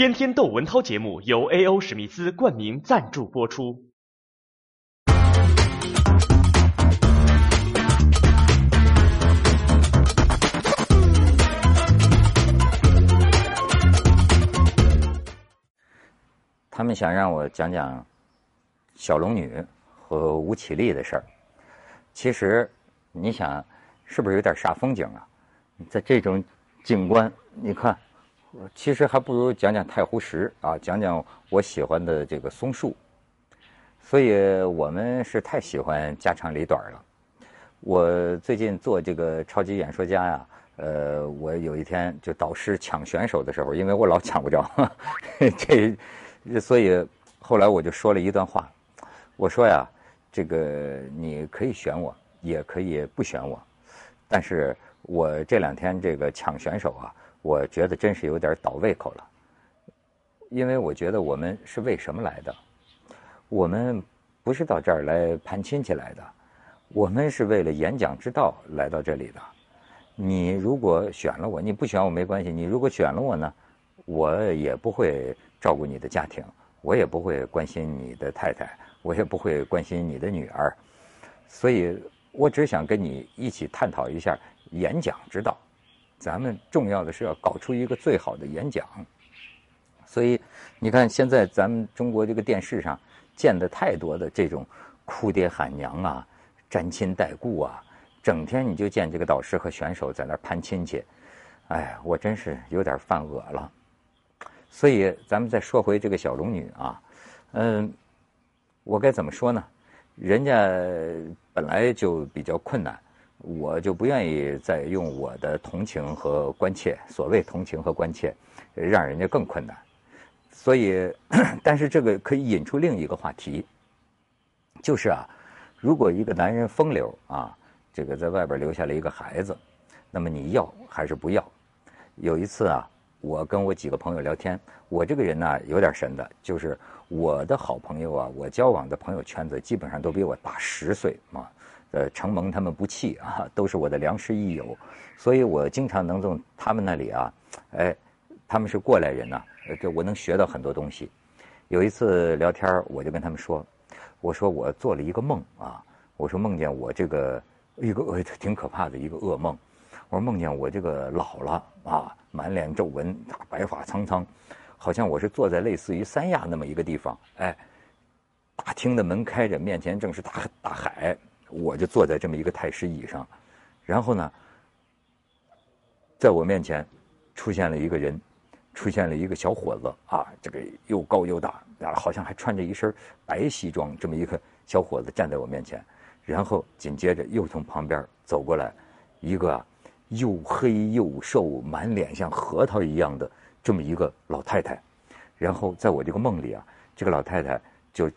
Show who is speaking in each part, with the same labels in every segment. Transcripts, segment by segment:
Speaker 1: 天天窦文涛节目由 A.O. 史密斯冠名赞助播出。
Speaker 2: 他们想让我讲讲小龙女和吴绮莉的事儿。其实，你想，是不是有点煞风景啊？在这种景观，你看，其实还不如讲讲太湖石啊，讲讲我喜欢的这个松树。所以我们是太喜欢家长里短了。我最近做这个超级演说家呀，呃，我有一天就导师抢选手的时候，因为我老抢不着，这，所以后来我就说了一段话，我说呀，这个你可以选我，也可以不选我，但是我这两天这个抢选手啊，我觉得真是有点倒胃口了，因为我觉得我们是为什么来的？我们不是到这儿来攀亲戚来的。我们是为了演讲之道来到这里的。你如果选了我，你不选我没关系。你如果选了我呢，我也不会照顾你的家庭，我也不会关心你的太太，我也不会关心你的女儿。所以我只想跟你一起探讨一下演讲之道。咱们重要的是要搞出一个最好的演讲。所以你看，现在咱们中国这个电视上见的太多的这种哭爹喊娘啊。沾亲带故啊，整天你就见这个导师和选手在那攀亲戚，哎，我真是有点犯恶了。所以咱们再说回这个小龙女啊，嗯，我该怎么说呢？人家本来就比较困难，我就不愿意再用我的同情和关切，所谓同情和关切，让人家更困难。所以，但是这个可以引出另一个话题，就是啊。如果一个男人风流啊，这个在外边留下了一个孩子，那么你要还是不要？有一次啊，我跟我几个朋友聊天，我这个人呢有点神的，就是我的好朋友啊，我交往的朋友圈子基本上都比我大十岁嘛，呃，承蒙他们不弃啊，都是我的良师益友，所以我经常能从他们那里啊，哎，他们是过来人呐，这我能学到很多东西。有一次聊天，我就跟他们说。我说我做了一个梦啊，我说梦见我这个一个 挺可怕的一个噩梦，我说梦见我这个老了啊，满脸皱纹，白发苍苍，好像我是坐在类似于三亚那么一个地方，哎，大厅的门开着，面前正是大大海，我就坐在这么一个太师椅上，然后呢，在我面前出现了一个人。出现了一个小伙子啊，这个又高又大，啊，好像还穿着一身白西装，这么一个小伙子站在我面前，然后紧接着又从旁边走过来一个又黑又瘦、满脸像核桃一样的这么一个老太太，然后在我这个梦里啊，这个老太太就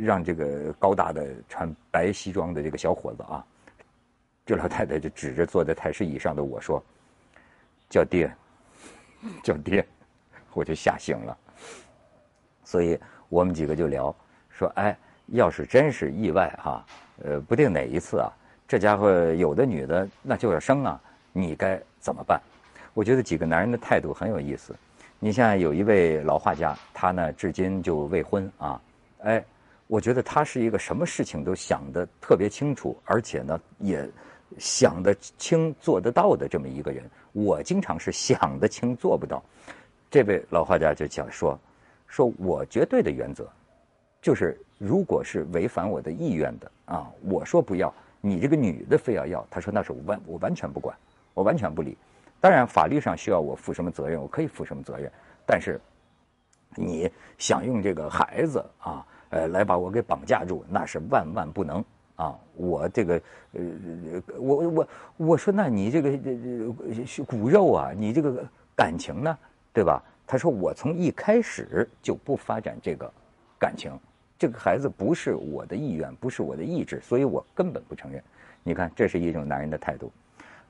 Speaker 2: 让这个高大的穿白西装的这个小伙子啊，这老太太就指着坐在太师椅上的我说：“叫爹。”叫爹，我就吓醒了。所以我们几个就聊，说：“哎，要是真是意外哈，呃，不定哪一次啊，这家伙有的女的那就要生啊，你该怎么办？”我觉得几个男人的态度很有意思。你像有一位老画家，他呢至今就未婚啊。哎，我觉得他是一个什么事情都想得特别清楚，而且呢也想得清、做得到的这么一个人。我经常是想得清做不到，这位老画家就讲说，说我绝对的原则，就是如果是违反我的意愿的啊，我说不要，你这个女的非要要，他说那是我完我完全不管，我完全不理。当然法律上需要我负什么责任，我可以负什么责任，但是你想用这个孩子啊，呃，来把我给绑架住，那是万万不能。啊，我这个，呃，我我我说，那你这个这骨肉啊，你这个感情呢，对吧？他说，我从一开始就不发展这个感情，这个孩子不是我的意愿，不是我的意志，所以我根本不承认。你看，这是一种男人的态度。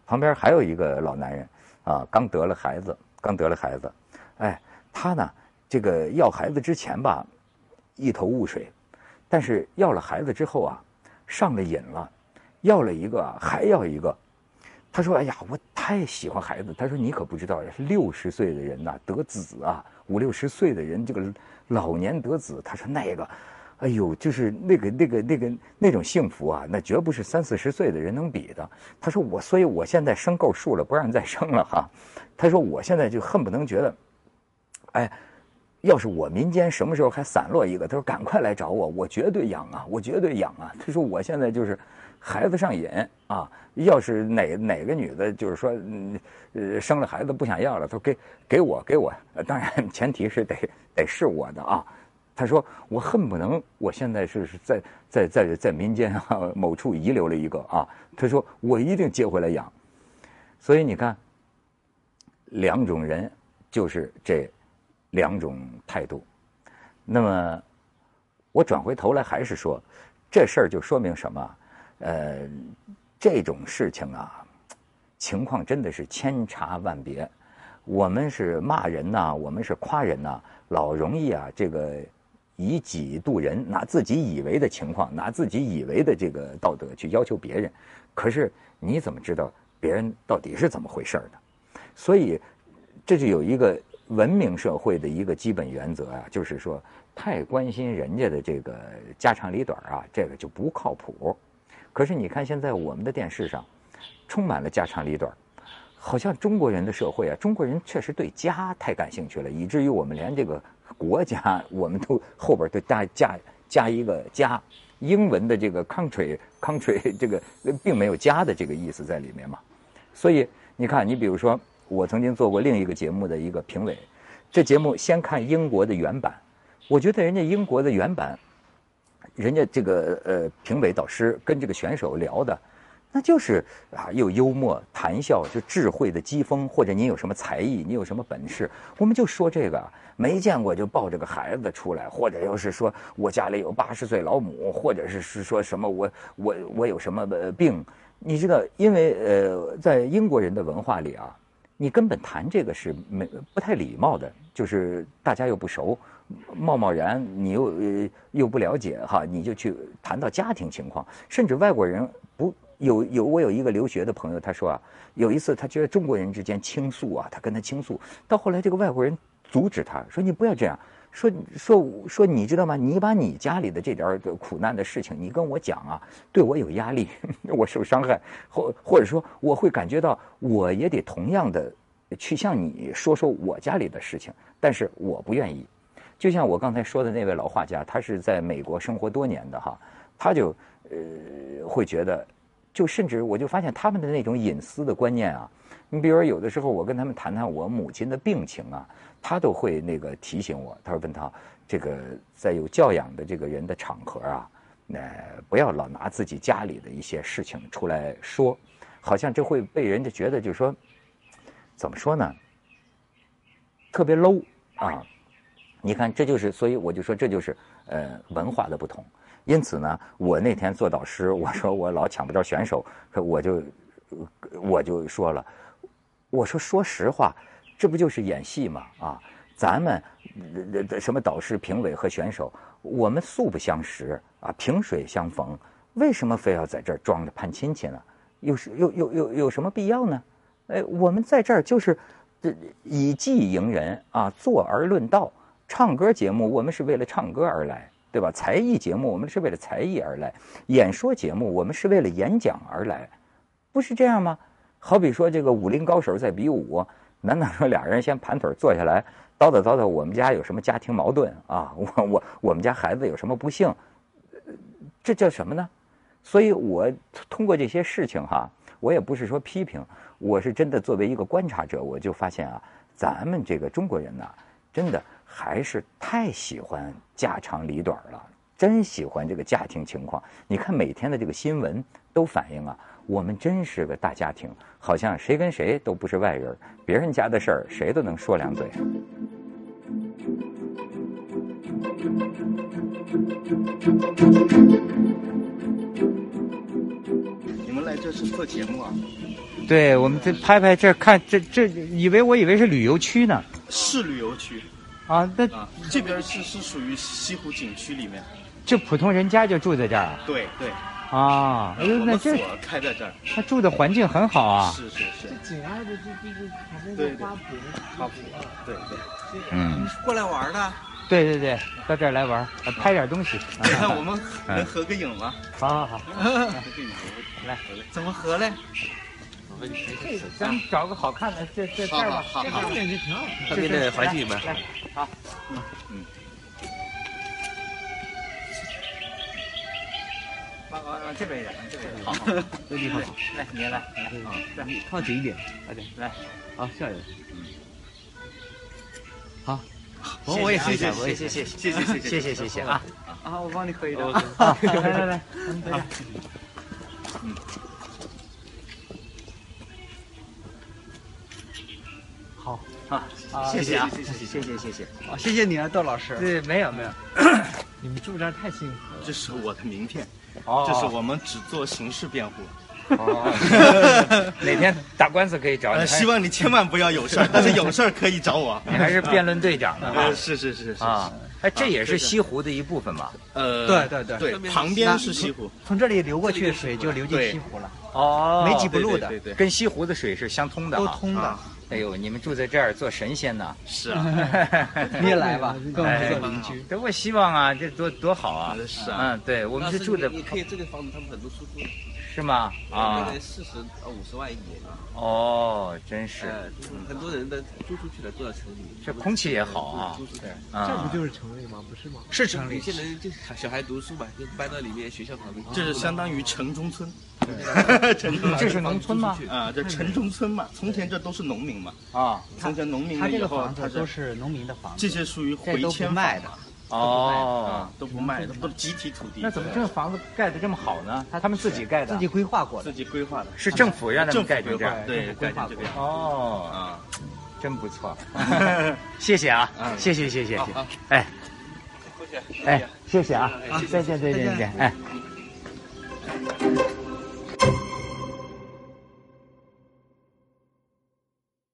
Speaker 2: 旁边还有一个老男人，啊，刚得了孩子，刚得了孩子，哎，他呢，这个要孩子之前吧，一头雾水，但是要了孩子之后啊。上了瘾了，要了一个还要一个，他说：“哎呀，我太喜欢孩子。”他说：“你可不知道，六十岁的人呐得子啊，五六十岁的人这个老年得子，他说那个，哎呦，就是那个那个那个那种幸福啊，那绝不是三四十岁的人能比的。”他说：“我所以我现在生够数了，不让再生了哈。”他说：“我现在就恨不能觉得，哎。”要是我民间什么时候还散落一个，他说赶快来找我，我绝对养啊，我绝对养啊。他说我现在就是孩子上瘾啊，要是哪哪个女的，就是说呃生了孩子不想要了，他说给给我给我，当然前提是得得是我的啊。他说我恨不能我现在是是在在在在民间啊某处遗留了一个啊，他说我一定接回来养。所以你看，两种人就是这。两种态度，那么我转回头来还是说，这事儿就说明什么？呃，这种事情啊，情况真的是千差万别。我们是骂人呐，我们是夸人呐，老容易啊，这个以己度人，拿自己以为的情况，拿自己以为的这个道德去要求别人。可是你怎么知道别人到底是怎么回事儿的？所以这就有一个。文明社会的一个基本原则啊，就是说，太关心人家的这个家长里短啊，这个就不靠谱。可是你看，现在我们的电视上充满了家长里短，好像中国人的社会啊，中国人确实对家太感兴趣了，以至于我们连这个国家，我们都后边都加加加一个家，英文的这个 country country 这个并没有家的这个意思在里面嘛。所以你看，你比如说。我曾经做过另一个节目的一个评委，这节目先看英国的原版，我觉得人家英国的原版，人家这个呃评委导师跟这个选手聊的，那就是啊又幽默谈笑，就智慧的机锋，或者你有什么才艺，你有什么本事，我们就说这个，没见过就抱着个孩子出来，或者要是说我家里有八十岁老母，或者是是说什么我我我有什么病，你知道，因为呃在英国人的文化里啊。你根本谈这个是没不太礼貌的，就是大家又不熟，贸贸然你又又不了解哈，你就去谈到家庭情况，甚至外国人不有有我有一个留学的朋友，他说啊，有一次他觉得中国人之间倾诉啊，他跟他倾诉，到后来这个外国人阻止他说你不要这样。说说说，你知道吗？你把你家里的这点苦难的事情，你跟我讲啊，对我有压力，我受伤害，或或者说我会感觉到，我也得同样的去向你说说我家里的事情，但是我不愿意。就像我刚才说的那位老画家，他是在美国生活多年的哈，他就呃会觉得，就甚至我就发现他们的那种隐私的观念啊，你比如说有的时候我跟他们谈谈我母亲的病情啊。他都会那个提醒我，他说：“问他这个在有教养的这个人的场合啊，那不要老拿自己家里的一些事情出来说，好像这会被人家觉得就是说，怎么说呢？特别 low 啊！你看，这就是所以我就说这就是呃文化的不同。因此呢，我那天做导师，我说我老抢不着选手，我就我就说了，我说说实话。”这不就是演戏吗？啊，咱们什么导师、评委和选手，我们素不相识啊，萍水相逢，为什么非要在这儿装着攀亲戚呢？有有有有有什么必要呢？哎，我们在这儿就是以技迎人啊，坐而论道。唱歌节目我们是为了唱歌而来，对吧？才艺节目我们是为了才艺而来，演说节目我们是为了演讲而来，不是这样吗？好比说这个武林高手在比武。难道说俩人先盘腿坐下来叨叨叨叨？我们家有什么家庭矛盾啊？我我我们家孩子有什么不幸？这叫什么呢？所以我通过这些事情哈，我也不是说批评，我是真的作为一个观察者，我就发现啊，咱们这个中国人呐，真的还是太喜欢家长里短了，真喜欢这个家庭情况。你看每天的这个新闻都反映啊。我们真是个大家庭，好像谁跟谁都不是外人，别人家的事儿谁都能说两嘴。
Speaker 3: 你们来这是做节目啊？
Speaker 4: 对，我们这拍拍这看这这，以为我以为是旅游区呢。
Speaker 3: 是旅游区。
Speaker 4: 啊，那
Speaker 3: 这边是是属于西湖景区里面。
Speaker 4: 就普通人家就住在这儿啊？
Speaker 3: 对对。
Speaker 2: 啊，哎呦，那这
Speaker 3: 开在这儿。
Speaker 2: 他住的环境很好啊。
Speaker 3: 是是是，
Speaker 5: 紧挨着这这这旁边的花圃，
Speaker 3: 花圃，对对。
Speaker 6: 嗯，
Speaker 5: 过来玩的。
Speaker 2: 对对对，到这儿来玩，呃拍点东西。
Speaker 3: 你看 我们能合个影吗？
Speaker 2: 好好好，
Speaker 3: 合个影，
Speaker 2: 来，
Speaker 5: 怎么合嘞？
Speaker 2: 咱们找个好看的，这这这儿吧，
Speaker 3: 好好好
Speaker 2: 这边
Speaker 5: 感觉挺好。
Speaker 2: 这边的环境吧。来，好，
Speaker 3: 嗯。
Speaker 2: 往这边一点，这边
Speaker 3: 好，
Speaker 5: 这地方好。
Speaker 2: 来，你来，来，
Speaker 5: 来，靠紧一点，快点，
Speaker 2: 来，
Speaker 5: 好，下一个，好，
Speaker 2: 我我也
Speaker 3: 谢谢，
Speaker 2: 谢谢，谢谢谢谢谢谢谢谢啊！
Speaker 5: 啊，我帮你喝一
Speaker 2: 口，来来来，等，嗯，好，谢谢啊，
Speaker 3: 谢谢
Speaker 2: 谢谢谢谢
Speaker 5: 谢谢！谢谢你啊，窦老师，
Speaker 2: 对，没有没有，
Speaker 5: 你们住这儿太幸福了。
Speaker 3: 这是我的名片。
Speaker 2: 哦
Speaker 3: 这是我们只做刑事辩护。
Speaker 2: 哦，哪天打官司可以找你，
Speaker 3: 呃，希望你千万不要有事儿，但是有事儿可以找我。
Speaker 2: 你还是辩论队长呢
Speaker 3: 呃，是是是是
Speaker 2: 啊！哎，这也是西湖的一部分吧？
Speaker 3: 呃，
Speaker 5: 对对对
Speaker 3: 对，旁边是西湖，
Speaker 5: 从这里流过去的水就流进西湖了，
Speaker 2: 哦
Speaker 5: 没几步路的
Speaker 3: 对对对，
Speaker 2: 跟西湖的水是相通的哈。
Speaker 5: 都通的
Speaker 3: 啊。
Speaker 2: 哎呦，你们住在这儿做神仙呢？
Speaker 3: 是啊，
Speaker 5: 你也来吧，跟我们
Speaker 2: 哎
Speaker 5: 做邻居。
Speaker 2: 这我希望啊，这多多好啊！
Speaker 3: 是啊，
Speaker 2: 嗯，对，我们是住的，
Speaker 7: 你可以这个房子，他们很多出租，
Speaker 2: 是吗？啊
Speaker 7: 四十呃五十万一年，
Speaker 2: 哦，真是，
Speaker 7: 呃，很多人的租出去了，住到城里，
Speaker 2: 这空气也好啊
Speaker 7: 租出去。
Speaker 2: 啊，
Speaker 5: 是城里吗？不是吗？是城
Speaker 7: 有
Speaker 5: 里。
Speaker 7: 些人就小孩读书嘛，就搬到里面学校旁边。
Speaker 3: 这是相当于城中村，城 中
Speaker 2: 这是农村吗？
Speaker 3: 啊，这城中村嘛，从前这都是农民嘛，
Speaker 2: 啊，
Speaker 3: 从前农民
Speaker 5: 他这个
Speaker 3: 了以后，他
Speaker 5: 房子都是农民的房子，
Speaker 3: 这些属于回迁
Speaker 5: 卖的。
Speaker 2: 哦
Speaker 3: 啊，，都不卖的，都是集体土地。
Speaker 2: 那怎么这个房子盖的这么好呢？他他们自己盖的，
Speaker 5: 自己规划过的
Speaker 3: 自。己规划的？
Speaker 2: 是政府让他们盖成这样，
Speaker 3: 对，
Speaker 5: 规划
Speaker 3: 这个
Speaker 2: 哦，
Speaker 3: 啊。
Speaker 2: 真不错，谢谢啊，
Speaker 3: 嗯
Speaker 2: 谢谢谢谢谢，哎，哎，谢谢啊，再见再见再见，哎。